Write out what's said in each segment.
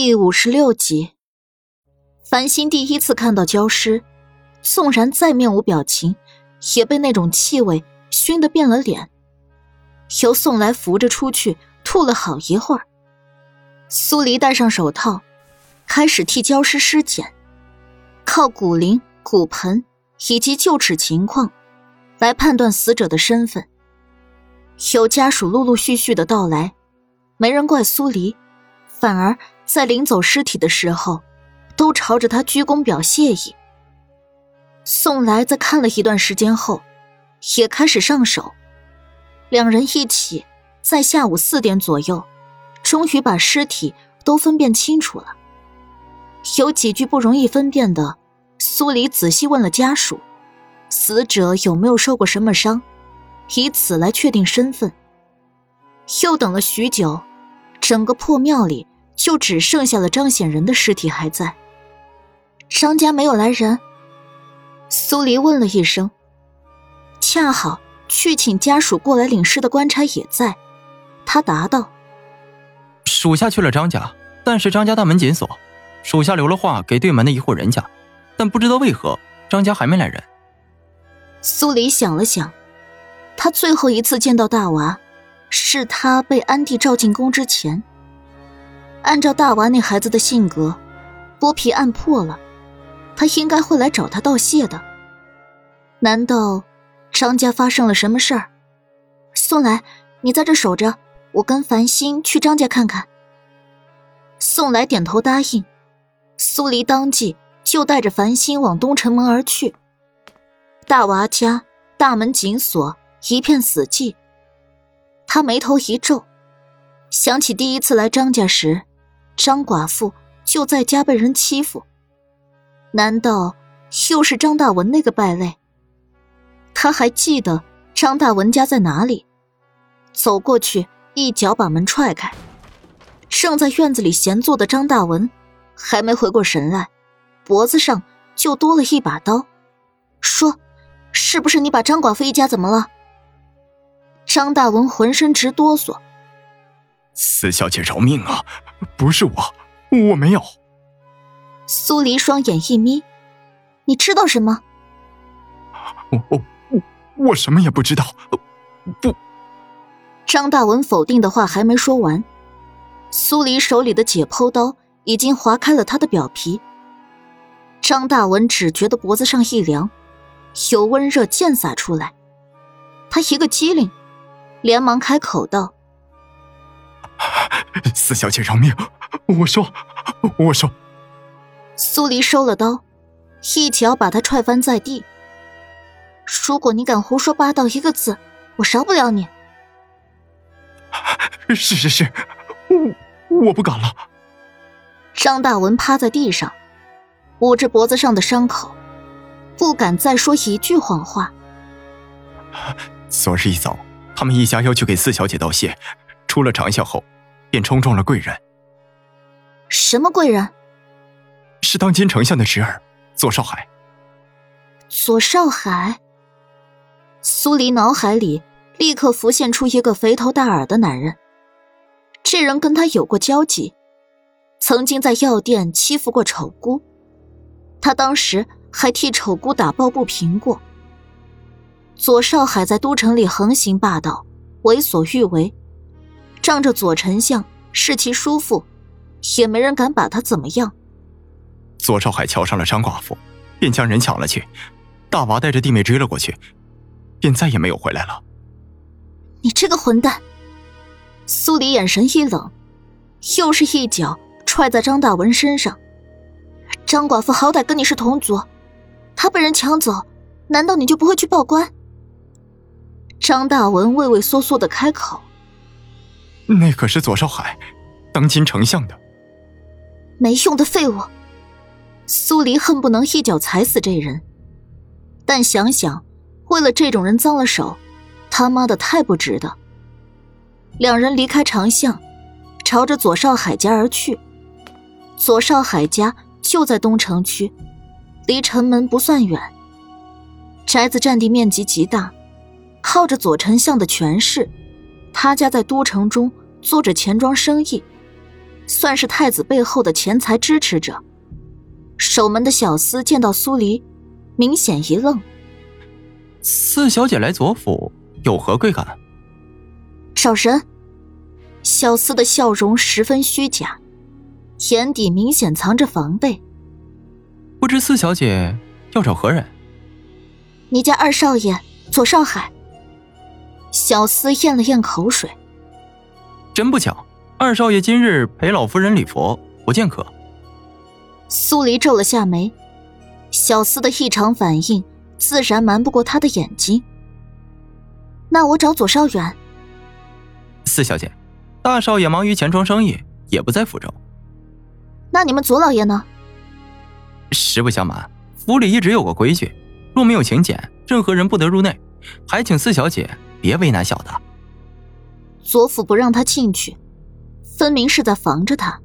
第五十六集，繁星第一次看到焦尸，纵然再面无表情，也被那种气味熏得变了脸。由宋来扶着出去，吐了好一会儿。苏黎戴上手套，开始替焦尸尸检，靠骨龄、骨盆以及臼齿情况来判断死者的身份。有家属陆陆续续的到来，没人怪苏黎，反而在领走尸体的时候，都朝着他鞠躬表谢意。宋来在看了一段时间后，也开始上手。两人一起在下午四点左右，终于把尸体都分辨清楚了。有几句不容易分辨的，苏黎仔细问了家属，死者有没有受过什么伤。以此来确定身份。又等了许久，整个破庙里就只剩下了张显仁的尸体还在。张家没有来人。苏黎问了一声。恰好去请家属过来领尸的官差也在，他答道：“属下去了张家，但是张家大门紧锁，属下留了话给对门的一户人家，但不知道为何张家还没来人。”苏黎想了想。他最后一次见到大娃，是他被安帝召进宫之前。按照大娃那孩子的性格，剥皮案破了，他应该会来找他道谢的。难道张家发生了什么事儿？宋来，你在这守着，我跟繁星去张家看看。宋来点头答应，苏黎当即就带着繁星往东城门而去。大娃家大门紧锁。一片死寂。他眉头一皱，想起第一次来张家时，张寡妇就在家被人欺负。难道又是张大文那个败类？他还记得张大文家在哪里，走过去，一脚把门踹开。正在院子里闲坐的张大文，还没回过神来，脖子上就多了一把刀。说：“是不是你把张寡妇一家怎么了？”张大文浑身直哆嗦。四小姐饶命啊！不是我，我没有。苏黎双眼一眯：“你知道什么？”我我我我什么也不知道。不。张大文否定的话还没说完，苏黎手里的解剖刀已经划开了他的表皮。张大文只觉得脖子上一凉，有温热溅洒出来，他一个机灵。连忙开口道：“四小姐饶命！我说，我说。”苏黎收了刀，一脚把他踹翻在地。如果你敢胡说八道一个字，我饶不了你。是是是，我我不敢了。张大文趴在地上，捂着脖子上的伤口，不敢再说一句谎话。昨日一早。他们一家要去给四小姐道谢，出了长巷后，便冲撞了贵人。什么贵人？是当今丞相的侄儿左少海。左少海。苏黎脑海里立刻浮现出一个肥头大耳的男人，这人跟他有过交集，曾经在药店欺负过丑姑，他当时还替丑姑打抱不平过。左少海在都城里横行霸道，为所欲为，仗着左丞相是其叔父，也没人敢把他怎么样。左少海瞧上了张寡妇，便将人抢了去。大娃带着弟妹追了过去，便再也没有回来了。你这个混蛋！苏黎眼神一冷，又是一脚踹在张大文身上。张寡妇好歹跟你是同族，她被人抢走，难道你就不会去报官？张大文畏畏缩缩的开口：“那可是左少海，当今丞相的，没用的废物。”苏黎恨不能一脚踩死这人，但想想，为了这种人脏了手，他妈的太不值得。两人离开长巷，朝着左少海家而去。左少海家就在东城区，离城门不算远。宅子占地面积极大。靠着左丞相的权势，他家在都城中做着钱庄生意，算是太子背后的钱财支持者。守门的小厮见到苏黎，明显一愣。四小姐来左府有何贵干？少神。小厮的笑容十分虚假，眼底明显藏着防备。不知四小姐要找何人？你家二少爷左少海。小厮咽了咽口水。真不巧，二少爷今日陪老夫人礼佛，不见客。苏黎皱了下眉，小厮的异常反应自然瞒不过他的眼睛。那我找左少远。四小姐，大少爷忙于钱庄生意，也不在府中。那你们左老爷呢？实不相瞒，府里一直有个规矩，若没有请柬，任何人不得入内。还请四小姐别为难小的。左府不让他进去，分明是在防着他。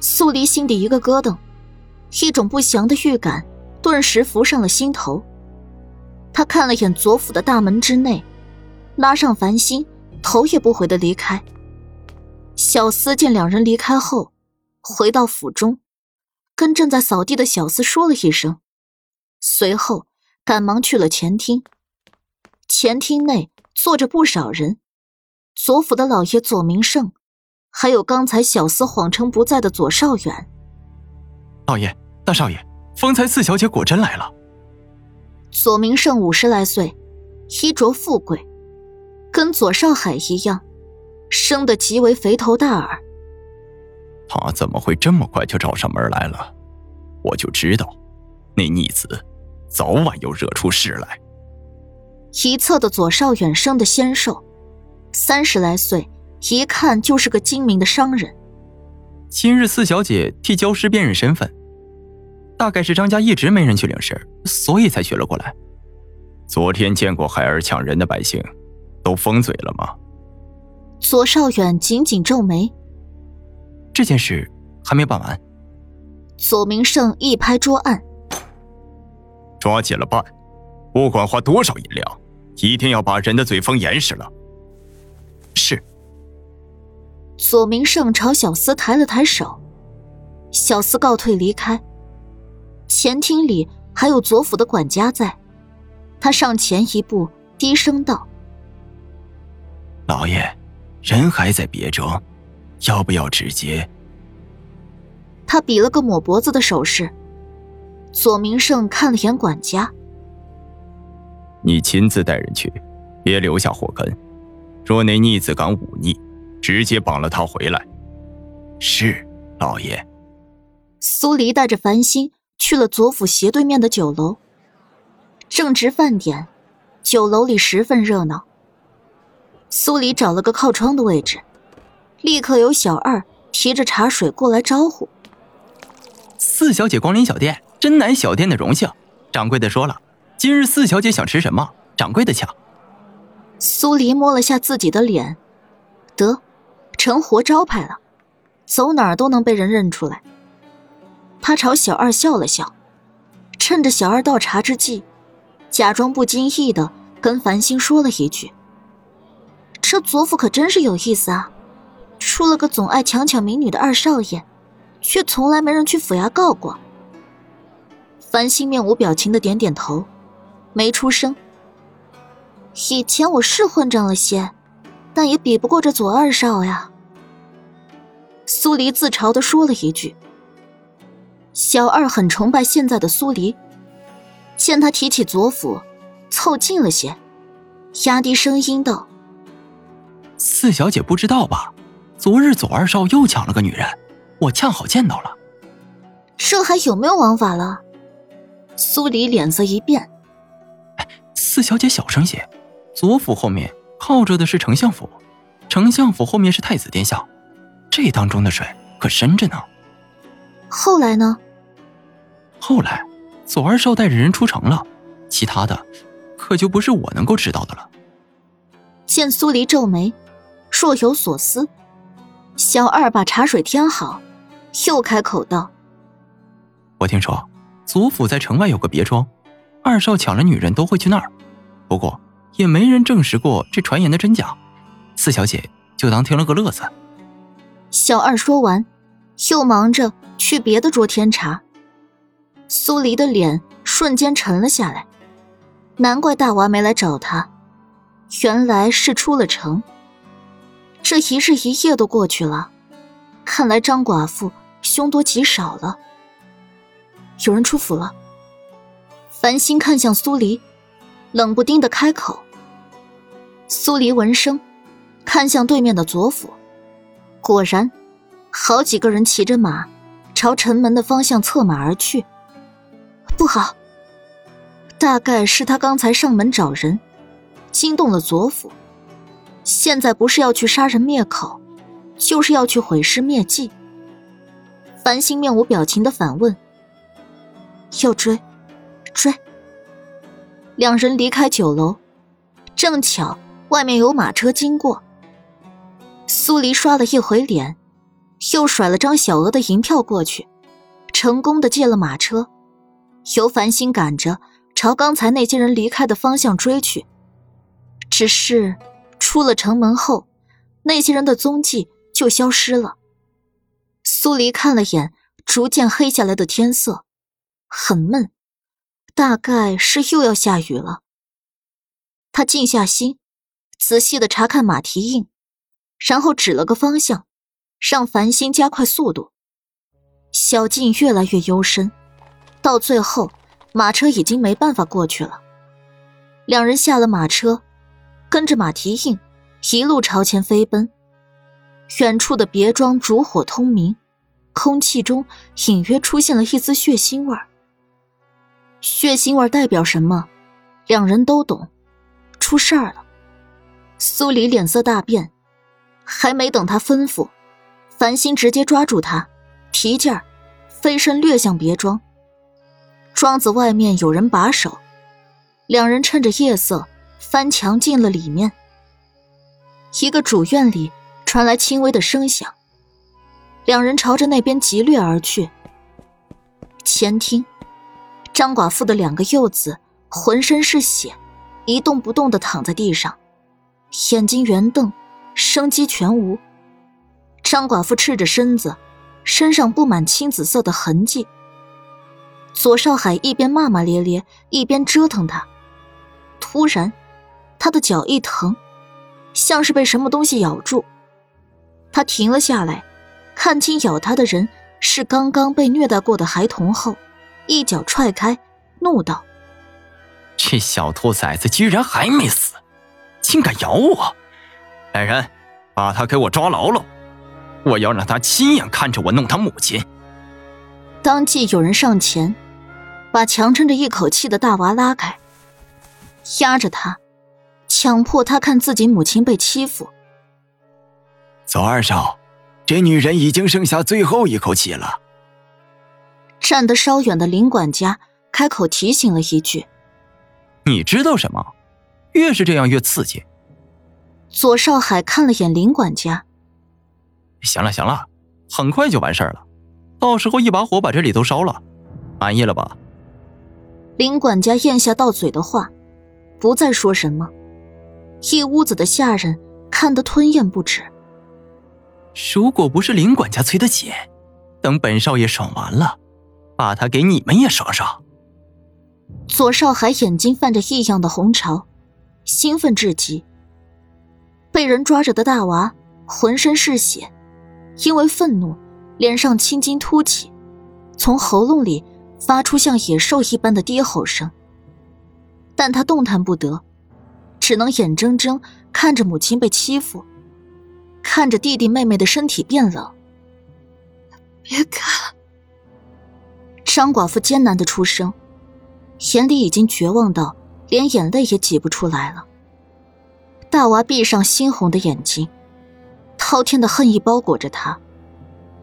苏黎心底一个咯噔，一种不祥的预感顿时浮上了心头。他看了眼左府的大门之内，拉上繁星，头也不回的离开。小厮见两人离开后，回到府中，跟正在扫地的小厮说了一声，随后赶忙去了前厅。前厅内坐着不少人，左府的老爷左明胜。还有刚才小厮谎称不在的左少远，老爷、大少爷，方才四小姐果真来了。左明胜五十来岁，衣着富贵，跟左少海一样，生得极为肥头大耳。他怎么会这么快就找上门来了？我就知道，那逆子早晚要惹出事来。一侧的左少远生的纤瘦，三十来岁。一看就是个精明的商人。今日四小姐替焦师辨认身份，大概是张家一直没人去领事，所以才学了过来。昨天见过孩儿抢人的百姓，都封嘴了吗？左少远紧紧皱眉。这件事还没办完。左明胜一拍桌案：“抓紧了办，不管花多少银两，一定要把人的嘴封严实了。”是。左明胜朝小厮抬了抬手，小厮告退离开。前厅里还有左府的管家在，他上前一步，低声道：“老爷，人还在别庄，要不要直接？”他比了个抹脖子的手势。左明胜看了眼管家：“你亲自带人去，别留下祸根。若那逆子敢忤逆。”直接绑了他回来。是，老爷。苏黎带着繁星去了左府斜对面的酒楼。正值饭点，酒楼里十分热闹。苏黎找了个靠窗的位置，立刻有小二提着茶水过来招呼：“四小姐光临小店，真乃小店的荣幸。掌柜的说了，今日四小姐想吃什么，掌柜的抢。”苏黎摸了下自己的脸，得。成活招牌了，走哪儿都能被人认出来。他朝小二笑了笑，趁着小二倒茶之际，假装不经意的跟繁星说了一句：“这左府可真是有意思啊，出了个总爱强抢民女的二少爷，却从来没人去府衙告过。”繁星面无表情的点点头，没出声。以前我是混账了些。但也比不过这左二少呀。苏黎自嘲的说了一句。小二很崇拜现在的苏黎，见他提起左府，凑近了些，压低声音道：“四小姐不知道吧？昨日左二少又抢了个女人，我恰好见到了。这还有没有王法了？”苏黎脸色一变：“四小姐小声些，左府后面。”靠着的是丞相府，丞相府后面是太子殿下，这当中的水可深着呢。后来呢？后来，左二少带着人出城了，其他的，可就不是我能够知道的了。见苏黎皱眉，若有所思，小二把茶水添好，又开口道：“我听说，左府在城外有个别庄，二少抢了女人都会去那儿，不过。”也没人证实过这传言的真假，四小姐就当听了个乐子。小二说完，又忙着去别的桌添茶。苏黎的脸瞬间沉了下来，难怪大娃没来找他，原来是出了城。这一日一夜都过去了，看来张寡妇凶多吉少了。有人出府了。繁星看向苏黎，冷不丁的开口。苏黎闻声，看向对面的左府，果然，好几个人骑着马，朝城门的方向策马而去。不好，大概是他刚才上门找人，惊动了左府，现在不是要去杀人灭口，就是要去毁尸灭迹。繁星面无表情的反问：“要追，追。”两人离开酒楼，正巧外面有马车经过。苏黎刷了一回脸，又甩了张小额的银票过去，成功的借了马车。由繁星赶着朝刚才那些人离开的方向追去，只是出了城门后，那些人的踪迹就消失了。苏黎看了眼逐渐黑下来的天色，很闷，大概是又要下雨了。他静下心，仔细的查看马蹄印，然后指了个方向，让繁星加快速度。小径越来越幽深。到最后，马车已经没办法过去了。两人下了马车，跟着马蹄印，一路朝前飞奔。远处的别庄烛火通明，空气中隐约出现了一丝血腥味儿。血腥味代表什么？两人都懂，出事儿了。苏黎脸色大变，还没等他吩咐，繁星直接抓住他，提劲儿，飞身掠向别庄。庄子外面有人把守，两人趁着夜色翻墙进了里面。一个主院里传来轻微的声响，两人朝着那边急掠而去。前厅，张寡妇的两个幼子浑身是血，一动不动的躺在地上，眼睛圆瞪，生机全无。张寡妇赤着身子，身上布满青紫色的痕迹。左少海一边骂骂咧咧，一边折腾他。突然，他的脚一疼，像是被什么东西咬住。他停了下来，看清咬他的人是刚刚被虐待过的孩童后，一脚踹开，怒道：“这小兔崽子居然还没死，竟敢咬我！来人，把他给我抓牢了！我要让他亲眼看着我弄他母亲。”当即有人上前。把强撑着一口气的大娃拉开，压着他，强迫他看自己母亲被欺负。左二少，这女人已经剩下最后一口气了。站得稍远的林管家开口提醒了一句：“你知道什么？越是这样越刺激。”左少海看了眼林管家：“行了行了，很快就完事儿了，到时候一把火把这里都烧了，满意了吧？”林管家咽下到嘴的话，不再说什么。一屋子的下人看得吞咽不止。如果不是林管家催得紧，等本少爷爽完了，把他给你们也爽爽。左少海眼睛泛着异样的红潮，兴奋至极。被人抓着的大娃浑身是血，因为愤怒，脸上青筋凸起，从喉咙里。发出像野兽一般的低吼声，但他动弹不得，只能眼睁睁看着母亲被欺负，看着弟弟妹妹的身体变冷。别看！张寡妇艰难的出声，眼里已经绝望到连眼泪也挤不出来了。大娃闭上猩红的眼睛，滔天的恨意包裹着他，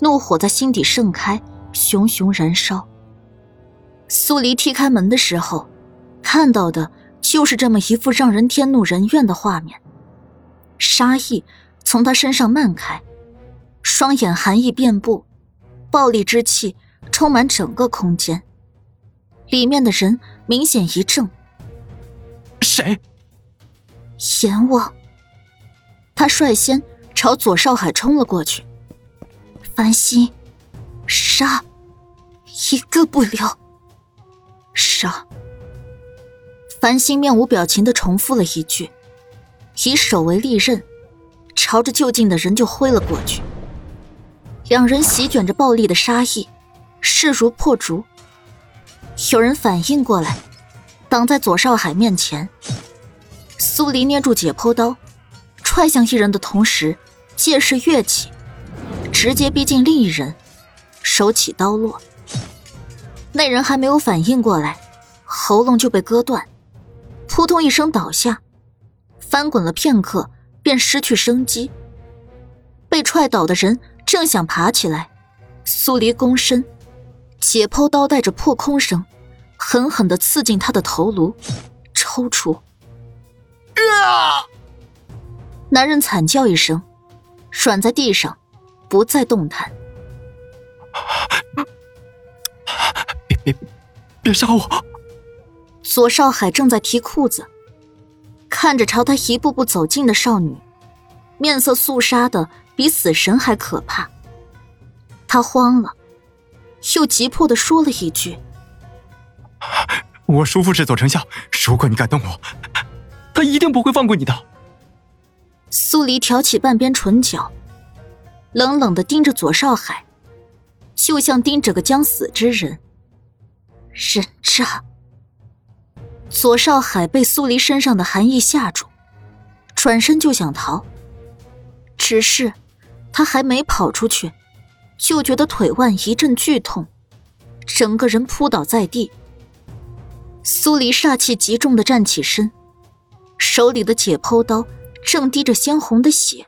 怒火在心底盛开，熊熊燃烧。苏黎踢开门的时候，看到的就是这么一副让人天怒人怨的画面。杀意从他身上漫开，双眼寒意遍布，暴戾之气充满整个空间。里面的人明显一怔。谁？阎王！他率先朝左少海冲了过去。繁星，杀，一个不留。杀。繁星面无表情的重复了一句，以手为利刃，朝着就近的人就挥了过去。两人席卷着暴力的杀意，势如破竹。有人反应过来，挡在左少海面前。苏黎捏住解剖刀，踹向一人的同时，借势跃起，直接逼近另一人，手起刀落。那人还没有反应过来，喉咙就被割断。扑通一声倒下，翻滚了片刻，便失去生机。被踹倒的人正想爬起来，苏黎躬身，解剖刀带着破空声，狠狠地刺进他的头颅，抽出。啊！男人惨叫一声，软在地上，不再动弹。别别别杀我！左少海正在提裤子，看着朝他一步步走近的少女，面色肃杀的比死神还可怕。他慌了，又急迫的说了一句：“我叔父是左丞相，如果你敢动我，他一定不会放过你的。”苏黎挑起半边唇角，冷冷的盯着左少海，就像盯着个将死之人。人渣。左少海被苏黎身上的寒意吓住，转身就想逃。只是，他还没跑出去，就觉得腿腕一阵剧痛，整个人扑倒在地。苏黎煞气极重的站起身，手里的解剖刀正滴着鲜红的血。